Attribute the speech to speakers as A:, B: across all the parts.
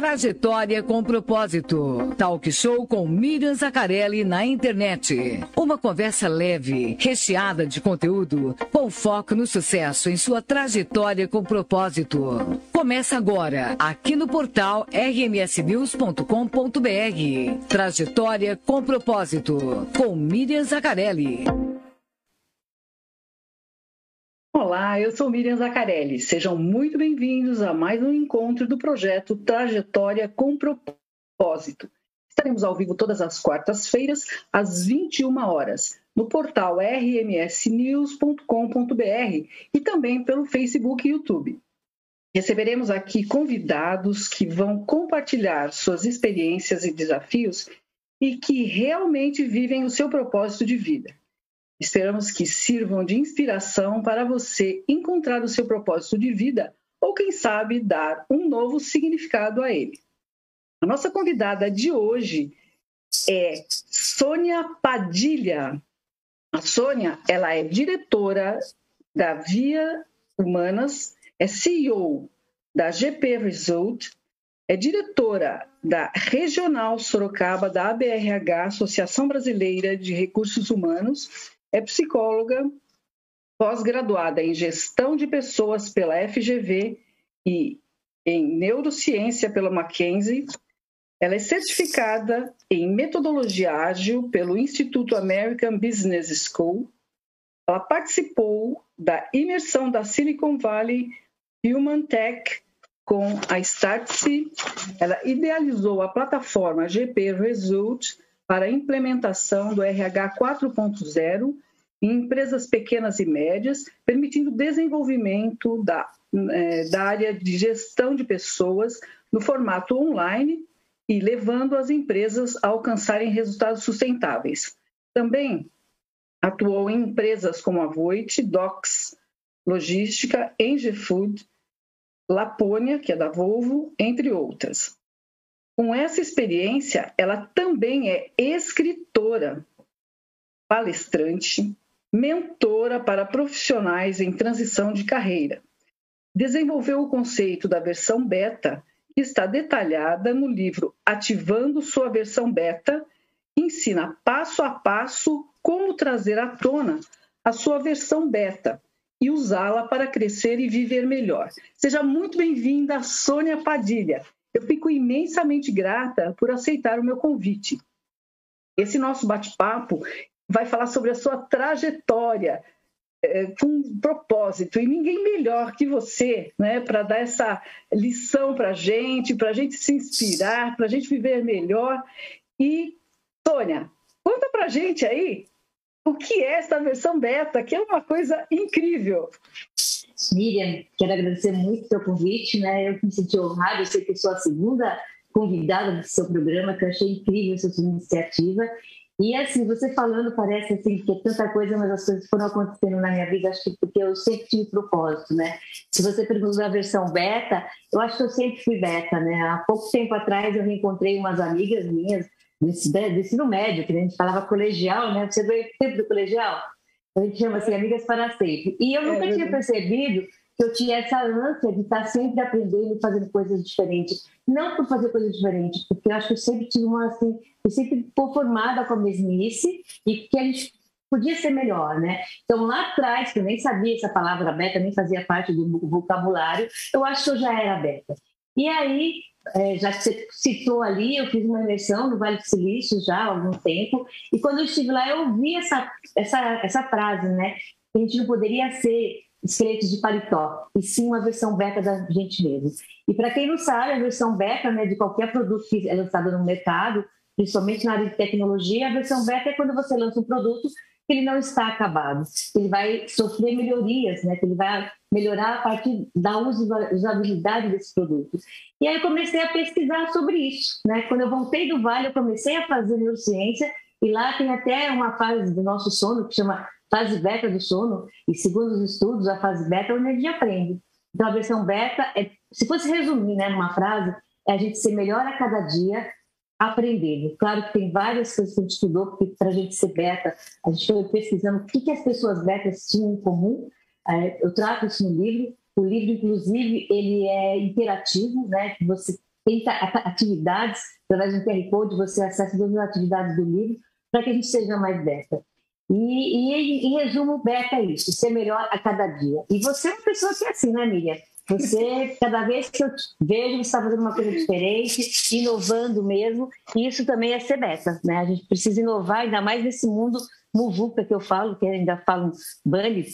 A: Trajetória com propósito. Talk show com Miriam Zaccarelli na internet. Uma conversa leve, recheada de conteúdo, com foco no sucesso em sua trajetória com propósito. Começa agora, aqui no portal rmsnews.com.br. Trajetória com propósito, com Miriam Zaccarelli.
B: Olá, eu sou Miriam Zaccarelli. Sejam muito bem-vindos a mais um encontro do projeto Trajetória com Propósito. Estaremos ao vivo todas as quartas-feiras, às 21 horas, no portal rmsnews.com.br e também pelo Facebook e YouTube. Receberemos aqui convidados que vão compartilhar suas experiências e desafios e que realmente vivem o seu propósito de vida. Esperamos que sirvam de inspiração para você encontrar o seu propósito de vida ou, quem sabe, dar um novo significado a ele. A nossa convidada de hoje é Sônia Padilha. A Sônia, ela é diretora da Via Humanas, é CEO da GP Result, é diretora da Regional Sorocaba da ABRH, Associação Brasileira de Recursos Humanos, é psicóloga, pós-graduada em gestão de pessoas pela FGV e em neurociência pela Mackenzie. Ela é certificada em metodologia ágil pelo Instituto American Business School. Ela participou da imersão da Silicon Valley Human Tech com a Startse. Ela idealizou a plataforma GP Result para a implementação do RH 4.0 em empresas pequenas e médias, permitindo desenvolvimento da, é, da área de gestão de pessoas no formato online e levando as empresas a alcançarem resultados sustentáveis. Também atuou em empresas como a Voit, Docs Logística, Engie Food, Lapônia, que é da Volvo, entre outras. Com essa experiência, ela também é escritora, palestrante, mentora para profissionais em transição de carreira. Desenvolveu o conceito da versão beta, que está detalhada no livro Ativando Sua Versão Beta, que ensina passo a passo como trazer à tona a sua versão beta e usá-la para crescer e viver melhor. Seja muito bem-vinda, Sônia Padilha. Eu fico imensamente grata por aceitar o meu convite. Esse nosso bate-papo vai falar sobre a sua trajetória é, com propósito e ninguém melhor que você, né, para dar essa lição para gente, para a gente se inspirar, para a gente viver melhor. E Sônia, conta para gente aí o que é essa versão beta, que é uma coisa incrível.
C: Miriam, quero agradecer muito seu convite, né? Eu me senti honrada, eu sei que sou a segunda convidada do seu programa, que eu achei incrível essa sua iniciativa. E assim, você falando, parece assim que é tanta coisa, mas as coisas foram acontecendo na minha vida, acho que porque eu sempre tive propósito, né? Se você perguntou a versão beta, eu acho que eu sempre fui beta, né? Há pouco tempo atrás eu reencontrei umas amigas minhas do ensino médio, que a gente falava colegial, né? Você veio tempo do colegial? A gente chama assim, amigas para sempre. E eu nunca é, tinha percebido que eu tinha essa ânsia de estar sempre aprendendo e fazendo coisas diferentes. Não por fazer coisas diferentes, porque eu acho que eu sempre tive uma, assim, eu sempre fui formada com a mesmice e que a gente podia ser melhor, né? Então, lá atrás, que eu nem sabia essa palavra beta, nem fazia parte do vocabulário, eu acho que eu já era beta. E aí, é, já que você citou ali, eu fiz uma imersão no Vale do Silício já há algum tempo, e quando eu estive lá, eu ouvi essa, essa, essa frase, né? Que a gente não poderia ser esqueletos de paletó, e sim uma versão beta da gente mesmo. E para quem não sabe, a versão beta né, de qualquer produto que é lançado no mercado, principalmente na área de tecnologia, a versão beta é quando você lança um produto que ele não está acabado, ele vai sofrer melhorias, né, que ele vai melhorar a partir da usabilidade desse produto. E aí eu comecei a pesquisar sobre isso. Né? Quando eu voltei do Vale, eu comecei a fazer neurociência, e lá tem até uma fase do nosso sono que chama fase beta do sono, e segundo os estudos, a fase beta é onde a gente aprende. Então, a versão beta, é, se fosse resumir né, numa frase, é a gente ser melhor a cada dia, aprendendo. Claro que tem várias coisas que a gente estudou, porque para a gente ser beta, a gente foi pesquisando o que, que as pessoas betas tinham em comum. É, eu trato isso no livro. O livro, inclusive, ele é interativo, né? Você tem atividades, através do QR Code, você acessa todas as atividades do livro, para que a gente seja mais beta. E, e, em resumo, beta é isso, ser melhor a cada dia. E você é uma pessoa que é assim, né, Miriam? Você, cada vez que eu vejo, você está fazendo uma coisa diferente, inovando mesmo, e isso também é ser beta, né? A gente precisa inovar, ainda mais nesse mundo muvuca que eu falo, que ainda falam bunny,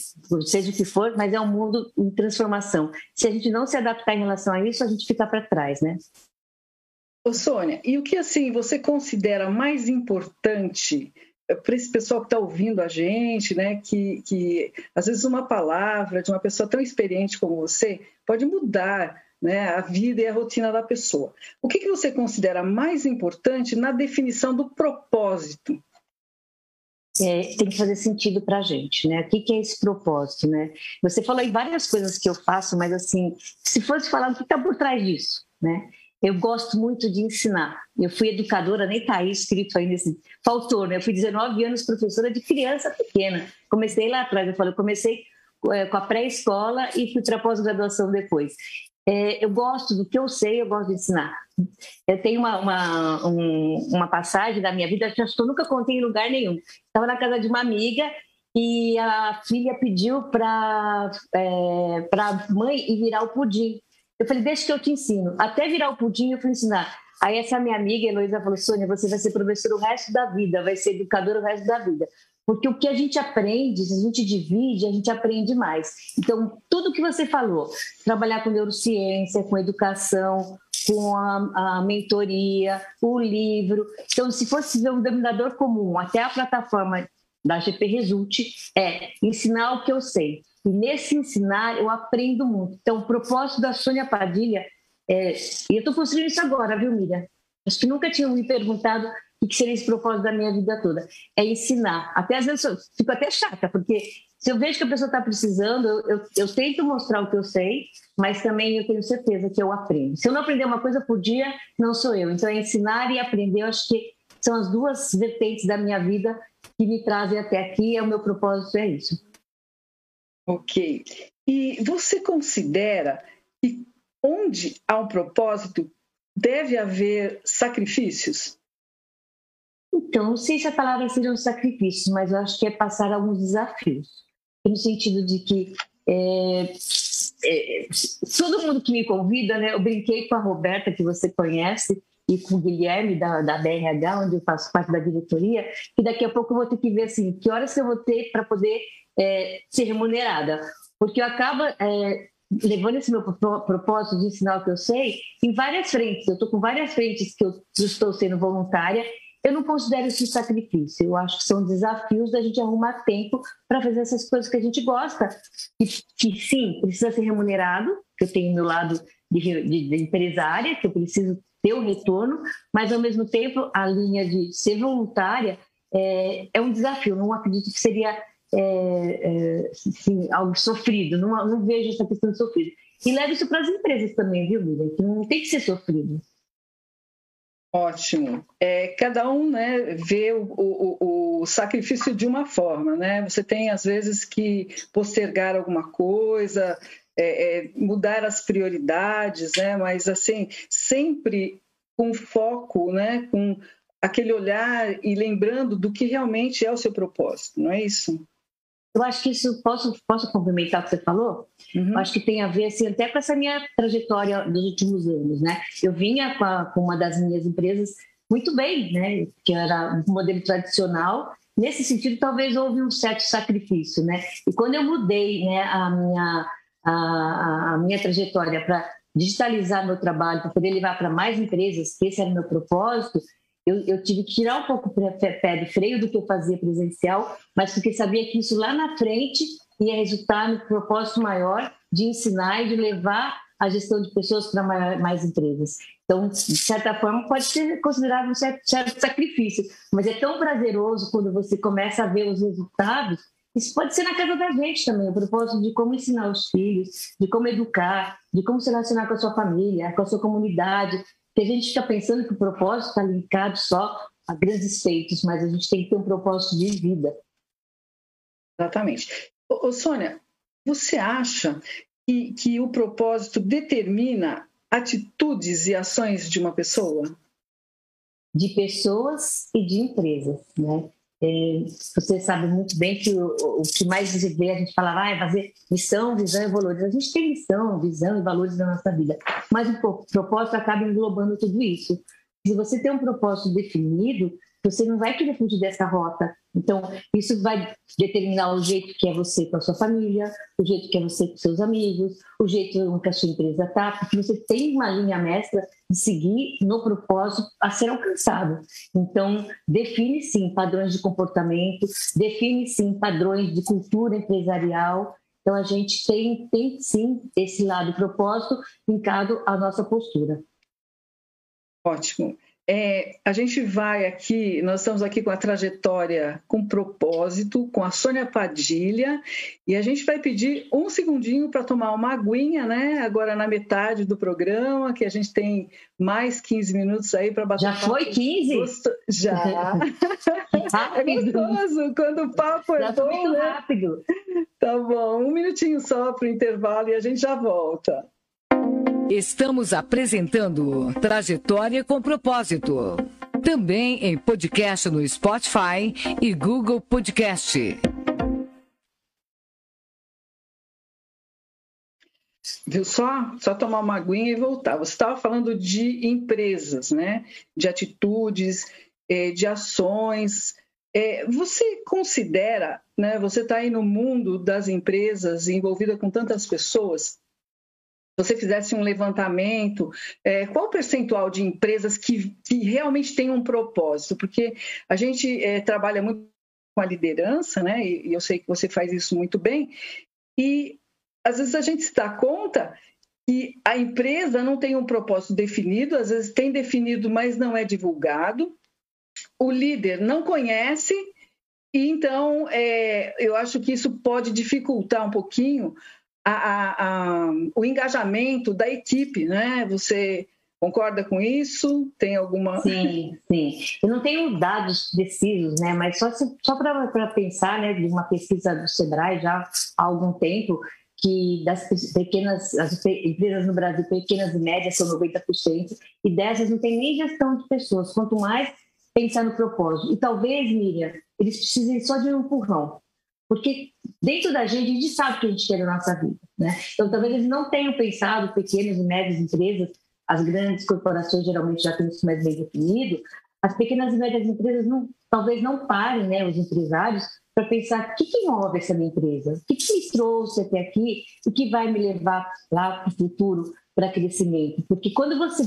C: seja o que for, mas é um mundo em transformação. Se a gente não se adaptar em relação a isso, a gente fica para trás, né?
B: Ô, Sônia, e o que assim você considera mais importante para esse pessoal que está ouvindo a gente, né, que, que às vezes uma palavra de uma pessoa tão experiente como você pode mudar né, a vida e a rotina da pessoa. O que, que você considera mais importante na definição do propósito?
C: É, tem que fazer sentido para a gente, né? O que, que, é esse propósito, né? Você falou em várias coisas que eu faço, mas assim, se fosse falar o que está por trás disso, né? Eu gosto muito de ensinar. Eu fui educadora, nem está aí escrito aí nesse. Faltou, né? Eu fui 19 anos professora de criança pequena. Comecei lá atrás, eu falei, eu comecei com a pré-escola e fui para pós-graduação depois. É, eu gosto do que eu sei, eu gosto de ensinar. Eu tenho uma, uma, um, uma passagem da minha vida que eu nunca contei em lugar nenhum. Estava na casa de uma amiga e a filha pediu para é, a mãe ir virar o pudim. Eu falei, deixa que eu te ensino. Até virar o pudim, eu fui ensinar. Aí essa minha amiga, Heloísa, falou, Sônia, você vai ser professora o resto da vida, vai ser educadora o resto da vida. Porque o que a gente aprende, se a gente divide, a gente aprende mais. Então, tudo que você falou, trabalhar com neurociência, com educação, com a, a mentoria, o livro. Então, se fosse um denominador comum, até a plataforma da GP Result, é ensinar o que eu sei. E nesse ensinar, eu aprendo muito. Então, o propósito da Sônia Padilha, é, e eu estou construindo isso agora, viu, Miriam? Acho que nunca tinham me perguntado o que seria esse propósito da minha vida toda. É ensinar. Até às vezes eu fico até chata, porque se eu vejo que a pessoa está precisando, eu, eu, eu, tento mostrar o que eu sei, mas também eu tenho certeza que eu aprendo. Se eu não aprender uma coisa por dia, não sou eu. Então, é ensinar e aprender, eu acho que são as duas vertentes da minha vida que me trazem até aqui, e o meu propósito é isso.
B: Ok. E você considera que onde há um propósito deve haver sacrifícios?
C: Então, não sei se a palavra seja um sacrifício, mas eu acho que é passar alguns desafios. No sentido de que é, é, todo mundo que me convida, né, eu brinquei com a Roberta, que você conhece, e com o Guilherme da, da BRH, onde eu faço parte da diretoria, que daqui a pouco eu vou ter que ver assim, que horas que eu vou ter para poder é, ser remunerada. Porque eu acabo é, levando esse meu propósito de ensinar o que eu sei em várias frentes. Eu estou com várias frentes que eu estou sendo voluntária. Eu não considero isso sacrifício. Eu acho que são desafios da gente arrumar tempo para fazer essas coisas que a gente gosta. E que, sim, precisa ser remunerado, que eu tenho meu lado de, de, de empresária, que eu preciso ter o retorno, mas ao mesmo tempo a linha de ser voluntária é, é um desafio. Não acredito que seria é, é, assim, algo sofrido, não, não, vejo essa questão de sofrido. E leva isso para as empresas também, viu, Miriam? Que não tem que ser sofrido.
B: Ótimo. É, cada um né, vê o, o, o, sacrifício de uma forma. Né? Você tem, às vezes, que postergar alguma coisa, é, é, mudar as prioridades, né? mas assim, sempre com foco, né? com aquele olhar e lembrando do que realmente é o seu propósito, não é isso?
C: Eu acho que isso, posso, posso complementar o que você falou? Uhum. Acho que tem a ver, assim, até com essa minha trajetória dos últimos anos, né? Eu vinha com, a, com uma das minhas empresas muito bem, né? Que era um modelo tradicional. Nesse sentido, talvez houve um certo sacrifício, né? E quando eu mudei né, a, minha, a, a minha trajetória para digitalizar meu trabalho, para poder levar para mais empresas, que esse era o meu propósito, eu, eu, tive que tirar um pouco o pé de freio do que eu fazia presencial, mas porque sabia que isso lá na frente ia resultar no propósito maior de ensinar e de levar a gestão de pessoas para mais empresas. Então, de certa forma, pode ser considerado um certo, certo sacrifício, mas é tão prazeroso quando você começa a ver os resultados. Isso pode ser na casa da gente também, o propósito de como ensinar os filhos, de como educar, de como se relacionar com a sua família, com a sua comunidade, que a gente fica pensando que o propósito está linkado só a grandes feitos, mas a gente tem que ter um propósito de vida.
B: Exatamente. Ô, ô Sônia, você acha que, que o propósito determina atitudes e ações de uma pessoa?
C: De pessoas e de empresas, né? É, você sabe muito bem que o, o, que mais se vê, a gente fala, ah, é fazer missão, visão e valores. A gente tem missão, visão e valores na nossa vida, mas o propósito acaba englobando tudo isso. Se você tem um propósito definido, você não vai querer fugir dessa rota. Então, isso vai determinar o jeito que é você com a sua família, o jeito que é você com seus amigos, o jeito que a sua empresa está, porque você tem uma linha mestra de seguir no propósito a ser alcançado. Então, define sim padrões de comportamento, define sim padrões de cultura empresarial. Então, a gente tem, tem sim esse lado propósito linkado à nossa postura.
B: Ótimo. É, a gente vai aqui, nós estamos aqui com a trajetória com propósito, com a Sônia Padilha, e a gente vai pedir um segundinho para tomar uma aguinha, né? Agora na metade do programa, que a gente tem mais 15 minutos aí para bater
C: Já foi 15?
B: Gosto... Já. é gostoso quando o papo é
C: já bom, muito né? rápido.
B: Tá bom, um minutinho só para o intervalo e a gente já volta.
A: Estamos apresentando Trajetória com Propósito. Também em podcast no Spotify e Google Podcast.
B: Viu só? Só tomar uma aguinha e voltar. Você estava falando de empresas, né? De atitudes, eh, de ações. Eh, você considera, né? Você está aí no mundo das empresas, envolvida com tantas pessoas você fizesse um levantamento, é, qual o percentual de empresas que, que realmente tem um propósito? Porque a gente é, trabalha muito com a liderança, né? E, e, eu sei que você faz isso muito bem. E às vezes a gente se dá conta que a empresa não tem um propósito definido, às vezes tem definido, mas não é divulgado. O líder não conhece então, é, eu acho que isso pode dificultar um pouquinho a, a, o engajamento da equipe, né? Você concorda com isso? Tem alguma.
C: Sim, sim. Eu não tenho dados precisos, né? Mas só, só para pensar, né, de uma pesquisa do Sebrae já há algum tempo, que das pequenas, as empresas no Brasil, pequenas e médias, são 90%, e dessas não tem nem gestão de pessoas, quanto mais pensar no propósito. E talvez, Miriam, eles precisem só de um empurrão. Porque dentro da gente, a gente sabe o que a gente quer na nossa vida. Né? Então, talvez eles não tenham pensado, pequenas e médias empresas, as grandes corporações geralmente já têm isso mais bem definido, as pequenas e médias empresas não, talvez não parem, né, os empresários, para pensar o que, que move essa minha empresa, o que, que me trouxe até aqui, o que vai me levar lá para o futuro para crescimento. Porque quando você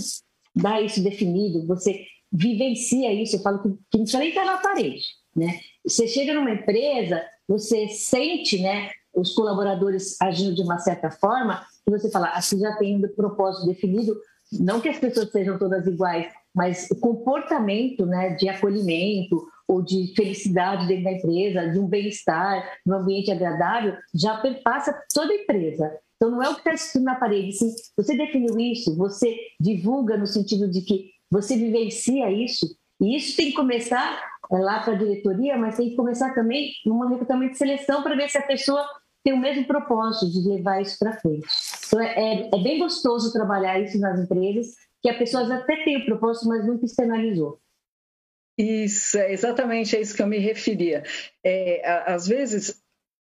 C: dá isso definido, você vivencia isso, eu falo que, que não precisa nem estar na parede. Né? Você chega numa empresa, você sente né, os colaboradores agindo de uma certa forma, e você fala, assim já tem um propósito definido, não que as pessoas sejam todas iguais, mas o comportamento né, de acolhimento ou de felicidade dentro da empresa, de um bem-estar, de um ambiente agradável, já perpassa toda a empresa. Então, não é o que está escrito na parede. Sim, você definiu isso, você divulga no sentido de que você vivencia isso, e isso tem que começar lá para a diretoria, mas tem que começar também num recrutamento de seleção para ver se a pessoa tem o mesmo propósito de levar isso para frente. Então, é, é, é, bem gostoso trabalhar isso nas empresas, que a pessoa até tem o propósito, mas nunca externalizou.
B: Isso, é exatamente a isso que eu me referia. É, às vezes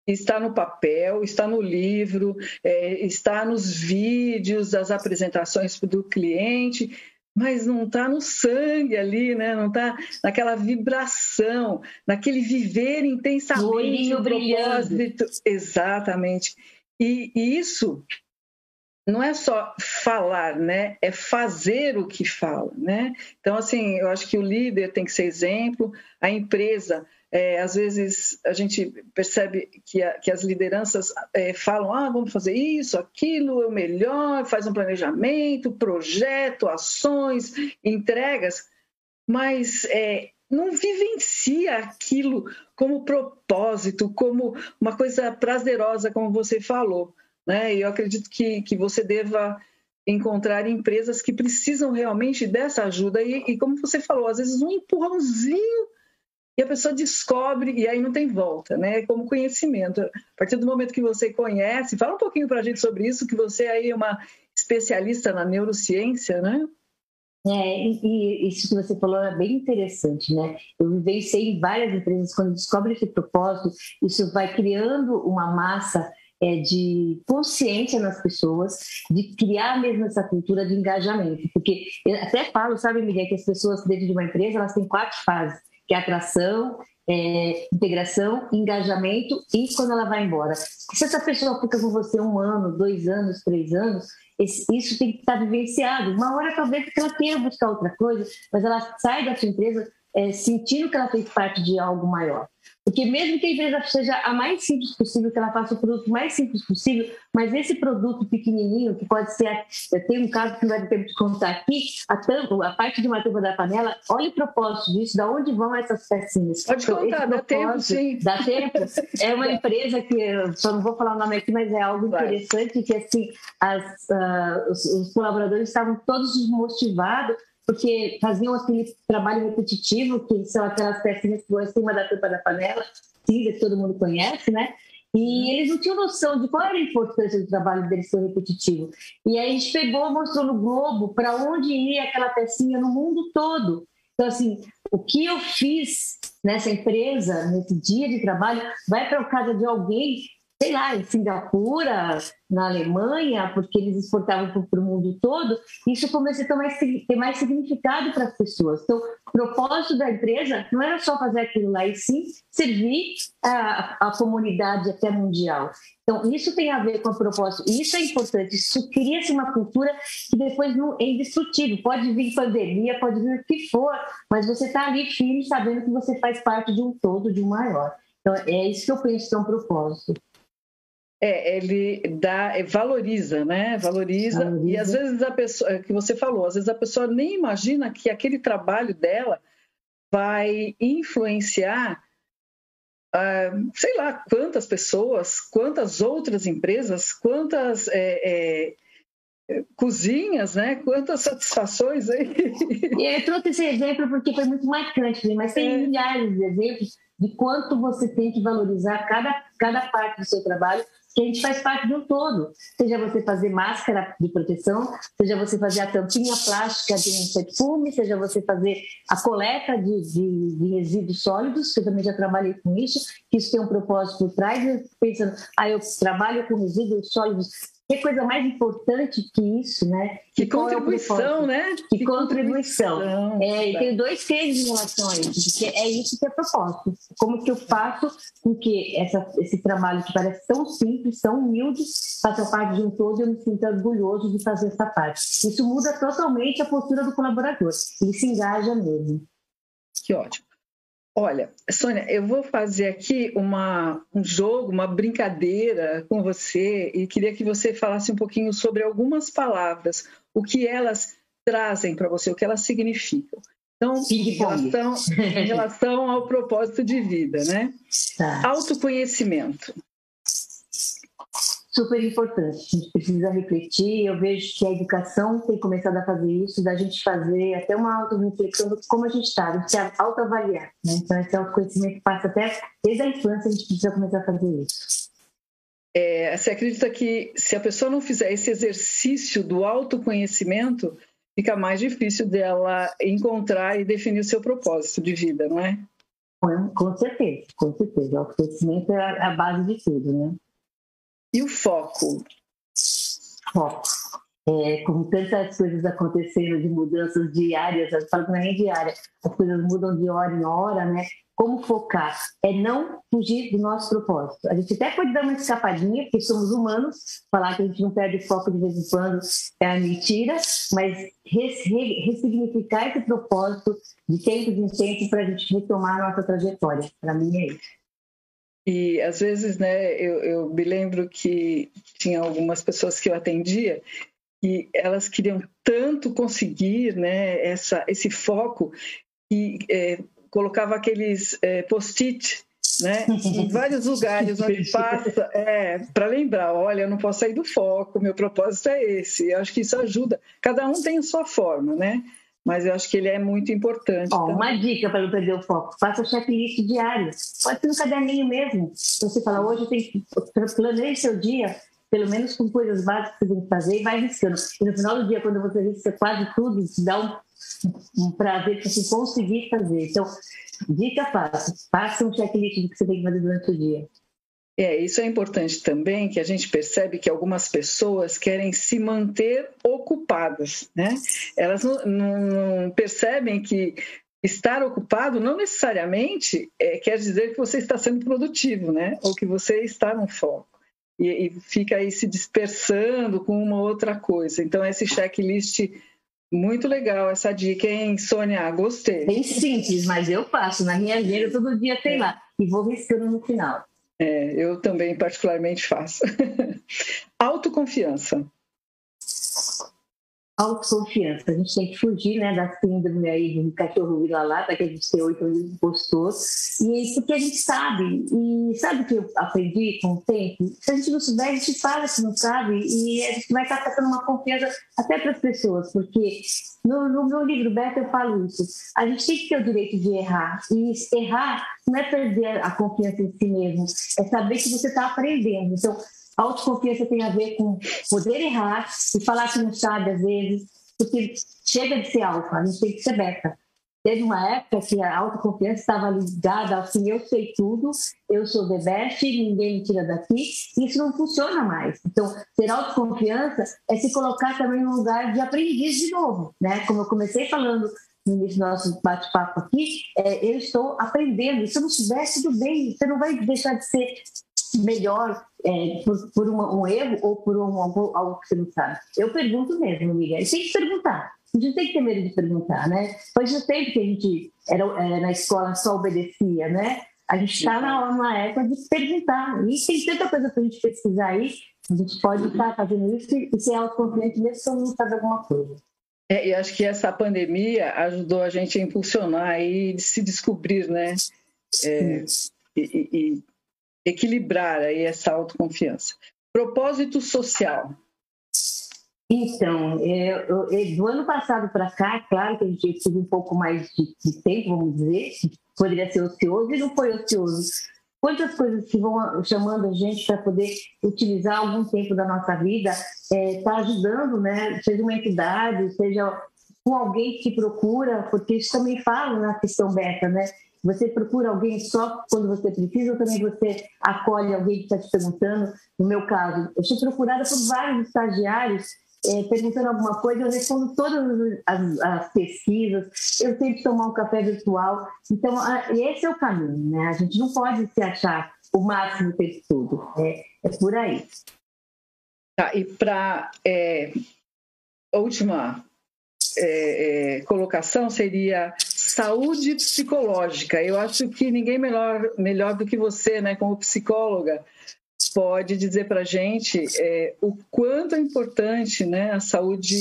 B: está no papel, está no livro, é, está nos vídeos das apresentações do cliente, mas não está no sangue ali, né? não está naquela vibração, naquele viver intensamente
C: o propósito.
B: Exatamente. E, e, isso não é só falar, né? É fazer o que fala, né? Então, assim, eu acho que o líder tem que ser exemplo, a empresa é, às vezes a gente percebe que, a, que as lideranças é, falam: ah, vamos fazer isso, aquilo, é o melhor, faz um planejamento, projeto, ações, entregas, mas é, não vivencia aquilo como propósito, como uma coisa prazerosa, como você falou. Né? E eu acredito que, que você deva encontrar empresas que precisam realmente dessa ajuda. E, e como você falou, às vezes um empurrãozinho e a pessoa descobre e aí não tem volta, né? Como conhecimento. A partir do momento que você conhece, fala um pouquinho para a gente sobre isso, que você aí é uma especialista na neurociência, né?
C: É, e, isso que você falou é bem interessante, né? Eu vivenciei em várias empresas, quando descobre esse propósito, isso vai criando uma massa é, de consciência nas pessoas, de criar mesmo essa cultura de engajamento. Porque eu até falo, sabe, Miguel, que as pessoas dentro de uma empresa, elas têm quatro fases, que é atração, é, integração, engajamento e quando ela vai embora. Se essa pessoa fica com você um ano, dois anos, três anos, isso tem que estar vivenciado. Uma hora talvez que ela queira buscar outra coisa, mas ela sai da sua empresa é, sentindo que ela fez parte de algo maior. Porque mesmo que a empresa seja a mais simples possível, que ela faça o produto mais simples possível, mas esse produto pequenininho, que pode ser, tem um caso que não vai ter tempo de contar aqui, a, tampa, a parte de uma tampa da panela, olha o propósito disso, da onde vão essas pecinhas.
B: Pode então, contar, dá tempo, sim.
C: Dá tempo. É uma empresa que, só não vou falar o nome aqui, mas é algo interessante, que assim, as, uh, os, os colaboradores estavam todos motivados porque faziam aquele trabalho repetitivo, que são aquelas pecinhas que vão em cima da tampa da panela, cinza, que todo mundo conhece, né? E eles não tinham noção de qual era a importância do trabalho deles ser repetitivo. E aí a gente pegou, mostrou no Globo para onde ia aquela pecinha no mundo todo. Então, assim, o que eu fiz nessa empresa, nesse dia de trabalho, vai para a casa de alguém sei lá, em Singapura, na Alemanha, porque eles exportavam para o mundo todo, isso começou a ter mais, ter mais significado para as pessoas. Então, o propósito da empresa não era só fazer aquilo lá, e sim servir a, a comunidade até mundial. Então, isso tem a ver com o propósito. Isso é importante. Isso cria-se uma cultura que depois não é indestrutível. Pode vir pandemia, pode vir o que for, mas você está ali firme, sabendo que você faz parte de um todo, de um maior. Então, é isso que eu penso que é um propósito.
B: É, ele dá, é, valoriza, né? Valoriza, valoriza, e às vezes a pessoa, é que você falou, às vezes a pessoa nem imagina que aquele trabalho dela vai influenciar, uh, sei lá, quantas pessoas, quantas outras empresas, quantas é, é, cozinhas, né? Quantas satisfações aí.
C: Eu trouxe esse exemplo porque foi muito marcante, mas tem é. milhares de exemplos de quanto você tem que valorizar cada, cada parte do seu trabalho que a gente faz parte de um todo. Seja você fazer máscara de proteção, seja você fazer a tampinha plástica de um perfume, seja você fazer a coleta de, de, de, resíduos sólidos, que eu também já trabalhei com isso, que isso tem um propósito por trás, pensando, ah, eu trabalho com resíduos sólidos que coisa mais importante que isso, né?
B: Que, que contribuição,
C: é
B: né?
C: Que, que contribuição. contribuição. É, e tem dois cases em relação a isso, porque é isso que é propósito. Como que eu faço com que essa, esse trabalho que parece tão simples, tão humilde, faça parte de um todo e eu me sinta orgulhoso de fazer essa parte. Isso muda totalmente a postura do colaborador. Ele se engaja mesmo.
B: Que ótimo. Olha, Sônia, eu vou fazer aqui uma, um jogo, uma brincadeira com você e queria que você falasse um pouquinho sobre algumas palavras, o que elas trazem para você, o que elas significam. Então, em relação, em relação ao propósito de vida, né? Tá. Autoconhecimento
C: super importante. A gente precisa refletir. Eu vejo que a educação tem começado a fazer isso, da gente fazer até uma auto-reflexão de como a gente está, de se autoavaliar. Né? Então, esse autoconhecimento passa até desde a infância, a gente precisa começar a fazer isso.
B: É, você acredita que se a pessoa não fizer esse exercício do autoconhecimento, fica mais difícil dela encontrar e definir o seu propósito de vida, não é?
C: Com certeza, com certeza. O autoconhecimento é a base de tudo, né?
B: E o foco?
C: Foco. É, com tantas coisas acontecendo de mudanças diárias, eu falo que não é nem diária, as coisas mudam de hora em hora, né? Como focar? É não fugir do nosso propósito. A gente até pode dar uma escapadinha, porque somos humanos, falar que a gente não perde foco de vez em quando é mentira, mas ressignificar esse propósito de tempo em tempo para a gente retomar a nossa trajetória. Para mim é isso.
B: E às vezes, né, eu, eu me lembro que tinha algumas pessoas que eu atendia e elas queriam tanto conseguir, né, essa, esse foco e é, colocava aqueles é, post-it né? em vários lugares onde passa, é, para lembrar, olha, eu não posso sair do foco, meu propósito é esse. Eu acho que isso ajuda. Cada um tem a sua forma, né? Mas eu acho que ele é muito importante.
C: Ó, uma dica para não perder o foco: faça o checklist diário. Pode ser no caderninho mesmo. Você fala, hoje tenho que planejar seu dia. pelo menos com coisas básicas que você tem que fazer, e vai riscando. E no final do dia, quando você risca quase tudo, te dá um, um prazer para você conseguir fazer. Então, dica fácil, faça um checklist do que você tem que fazer durante o dia.
B: É, isso é importante também, que a gente percebe que algumas pessoas querem se manter ocupadas, né? Elas não, não percebem que estar ocupado não necessariamente é, quer dizer que você está sendo produtivo, né? Ou que você está no foco. E, e fica aí se dispersando com uma outra coisa. Então, esse checklist muito legal essa dica, hein, Sônia? Gostei.
C: Bem simples, mas eu faço. Na minha agenda, todo dia tem lá. E vou riscando no final.
B: É, eu também particularmente faço. Autoconfiança.
C: Autoconfiança. A gente tem que fugir né, da síndrome aí do cachorro vira-lata, que a gente tem oito anos impostor. E é isso que a gente sabe. E sabe o que eu aprendi com o tempo? Se a gente não souber, a gente fala que não sabe e a gente vai estar passando uma confiança até para as pessoas, porque no, no meu livro Beto eu falo isso. A gente tem que ter o direito de errar. E errar não é perder a confiança em si mesmo, é saber que você está aprendendo. Então, autoconfiança tem a ver com poder errar e falar que não sabe às vezes, porque chega de ser alfa, a gente tem que ser beta. Teve uma época que a autoconfiança estava ligada ao assim, eu sei tudo, eu sou the best, ninguém me tira daqui, isso não funciona mais. Então, ter autoconfiança é se colocar também no lugar de aprendiz de novo, né? Como eu comecei falando no início do nosso bate-papo aqui, é, eu estou aprendendo. Se eu não soubesse, tudo bem, você não vai deixar de ser melhor é, por, por uma, um erro ou por um, algo, algo, que você não sabe? Eu pergunto mesmo, Miguel. Tem que perguntar. A gente tem que ter medo de perguntar, né? Faz muito tempo que a gente era é, na escola só obedecia, né? A gente está na, na época de perguntar. E tem tanta coisa para a gente pesquisar aí. A gente pode estar tá fazendo isso e ser autoconfiante mesmo se não sabe alguma coisa.
B: É, e acho que essa pandemia ajudou a gente a impulsionar e se descobrir, né? É, e, e, equilibrar aí essa autoconfiança. Propósito social.
C: Então, eu, eu, do ano passado para cá, claro que a gente teve um pouco mais de, de, tempo, vamos dizer, poderia ser ocioso e não foi ocioso. Quantas coisas que vão chamando a gente para poder utilizar algum tempo da nossa vida, está é, tá ajudando, né? Seja uma entidade, seja com alguém que procura, porque isso também fala na questão beta, né? Você procura alguém só quando você precisa ou também você acolhe alguém que está te perguntando? No meu caso, eu sou procurada por vários estagiários é, perguntando alguma coisa, eu respondo todas as, as, pesquisas, eu tento tomar um café virtual. Então, a, esse é o caminho, né? A gente não pode se achar o máximo o tempo todo. É, é por aí.
B: Tá, e para é, última é, é, colocação seria saúde psicológica. Eu acho que ninguém melhor, melhor do que você, né, como psicóloga, pode dizer para a gente é, o quanto é importante né, a saúde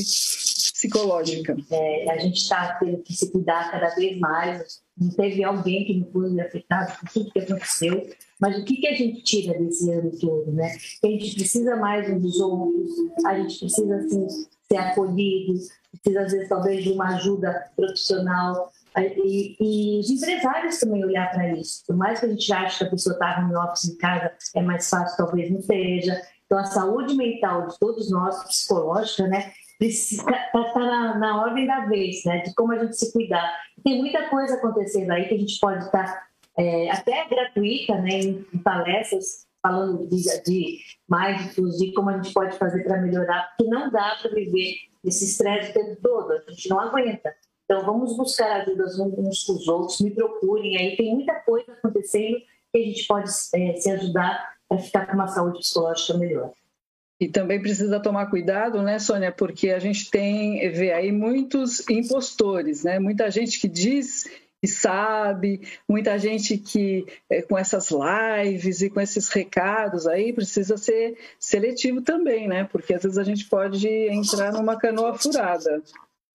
B: psicológica.
C: É, a gente está tendo que se cuidar cada vez mais. Não teve alguém que não foi afetado por tudo que aconteceu. Mas o que, que a gente tira desse ano todo? Né? a gente precisa mais um dos outros, a gente precisa assim, ser acolhido, precisa às vezes talvez de uma ajuda profissional. E, e os empresários também olhar para isso. Por mais que a gente ache que a pessoa está no office em casa, é mais fácil, talvez não seja. Então, a saúde mental de todos nós, psicológica, né, está tá na, na, ordem da vez, né, de como a gente se cuidar. Tem muita coisa acontecendo aí que a gente pode estar é, até gratuita, né, em, em palestras, falando de, de mágicos, de como a gente pode fazer para melhorar, porque não dá para viver esse estresse o tempo todo, a gente não aguenta. Então, vamos buscar ajudas uns com os outros, me procurem aí, tem muita coisa acontecendo que a gente pode é, se ajudar para ficar com uma saúde psicológica melhor.
B: E também precisa tomar cuidado, né, Sônia, porque a gente tem, vê aí muitos impostores, né? Muita gente que diz que sabe, muita gente que é, com essas lives e com esses recados aí precisa ser seletivo também, né? Porque às vezes a gente pode entrar numa canoa furada.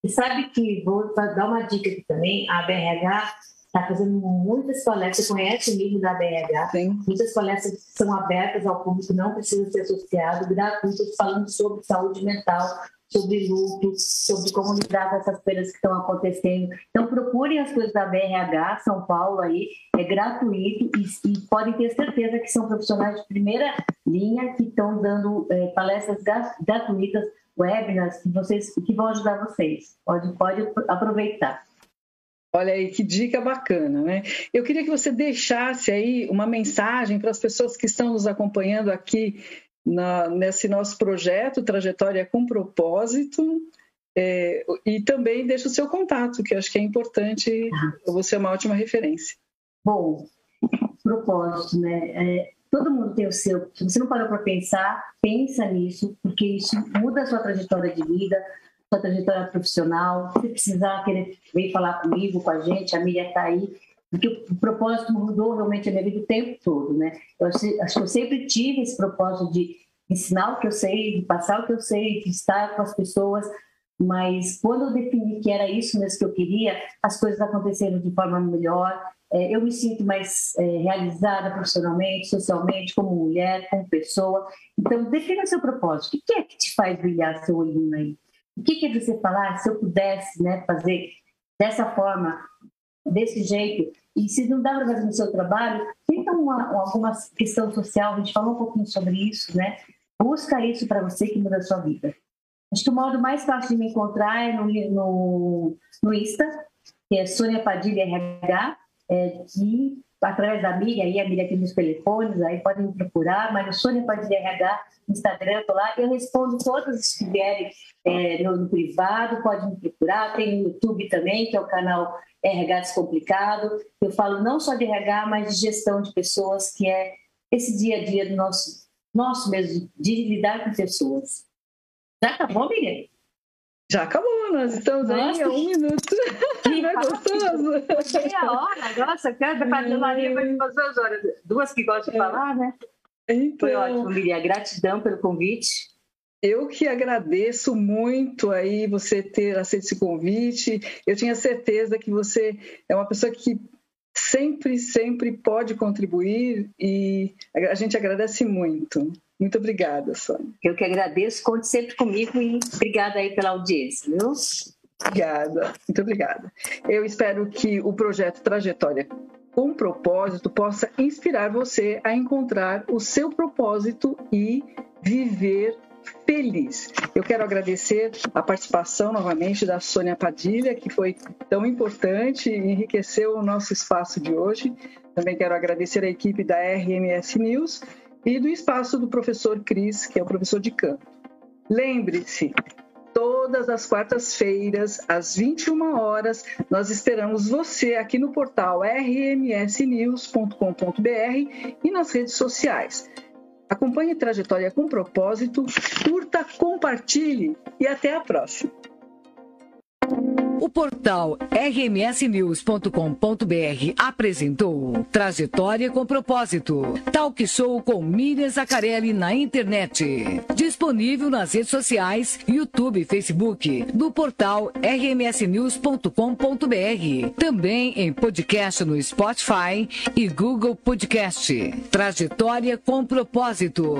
C: E sabe que, vou dar uma dica aqui também, a BRH está fazendo muitas palestras, você conhece o livro da BRH?
B: Sim.
C: Muitas palestras são abertas ao público, não precisa ser associado, gratuitas, falando sobre saúde mental, sobre luto, sobre como lidar com essas perdas que estão acontecendo. Então, procurem as coisas da BRH São Paulo aí, é gratuito e, e podem ter certeza que são profissionais de primeira linha que estão dando é, palestras gratuitas, webinars, que, vocês, que vão ajudar vocês. Pode, pode aproveitar.
B: Olha aí, que dica bacana, né? Eu queria que você deixasse aí uma mensagem para as pessoas que estão nos acompanhando aqui na, nesse nosso projeto Trajetória com Propósito. É, e também deixa o seu contato, que eu acho que é importante, você é uma ótima referência.
C: Bom, propósito, né? É, todo mundo tem o seu. Se você não parou para pensar, pensa nisso, porque isso muda a sua trajetória de vida, sua trajetória profissional. Se precisar querer vir falar comigo, com a gente, a Miriam está aí. Porque o propósito mudou realmente a minha vida o tempo todo, né? Eu acho que eu sempre tive esse propósito de ensinar o que eu sei, de passar o que eu sei, de estar com as pessoas, mas quando eu defini que era isso mesmo que eu queria, as coisas aconteceram de forma melhor. É, eu me sinto mais é, realizada profissionalmente, socialmente, como mulher, como pessoa. Então, defina seu propósito. O que é que te faz brilhar seu olhinho aí? O que, que é você falar, se eu pudesse né, fazer dessa forma, desse jeito, e se não dá para fazer no seu trabalho, tenta uma, alguma questão social, a gente falou um pouquinho sobre isso, né? Busca isso para você que muda a sua vida. Acho que o modo mais fácil de me encontrar é no, no, no Insta, que é Sônia Padilha RH, é, que através da Miriam, aí a Miriam tem os telefones, aí podem me procurar, mas o Sônia Padilha RH, Instagram, eu tô lá, eu respondo todas que vierem é, no, no, privado, pode me procurar, tem no YouTube também, que é o canal RH Descomplicado, eu falo não só de RH, mas de gestão de pessoas, que é esse dia a dia do nosso, nosso mesmo, de lidar com pessoas. Já acabou, Miriam?
B: Já acabou, nós estamos Nossa. aí há um minuto. Que Não é gostoso?
C: Meia hora, nossa, cada pastelaria vai fazer duas horas. Duas que gostam de é. falar, né? Então, Foi ótimo, Miriam. Gratidão pelo convite.
B: Eu que agradeço muito aí você ter aceito esse convite. Eu tinha certeza que você é uma pessoa que sempre, sempre pode contribuir e a gente agradece muito. Muito obrigada, Sônia.
C: Eu que agradeço, conte sempre comigo e obrigada aí pela audiência, viu?
B: Obrigada, muito obrigada. Eu espero que o projeto Trajetória com propósito possa inspirar você a encontrar o seu propósito e viver feliz. Eu quero agradecer a participação novamente da Sônia Padilha, que foi tão importante e enriqueceu o nosso espaço de hoje. Também quero agradecer a equipe da RMS News e do espaço do professor Cris, que é o professor de canto. Lembre-se, todas as quartas-feiras, às 21 horas, nós esperamos você aqui no portal rmsnews.com.br e nas redes sociais. Acompanhe Trajetória com Propósito, curta, compartilhe e até a próxima.
A: O portal rmsnews.com.br apresentou Trajetória com Propósito. Talk show com Miriam Zacarelli na internet. Disponível nas redes sociais, YouTube e Facebook, do portal rmsnews.com.br. Também em podcast no Spotify e Google Podcast. Trajetória com Propósito.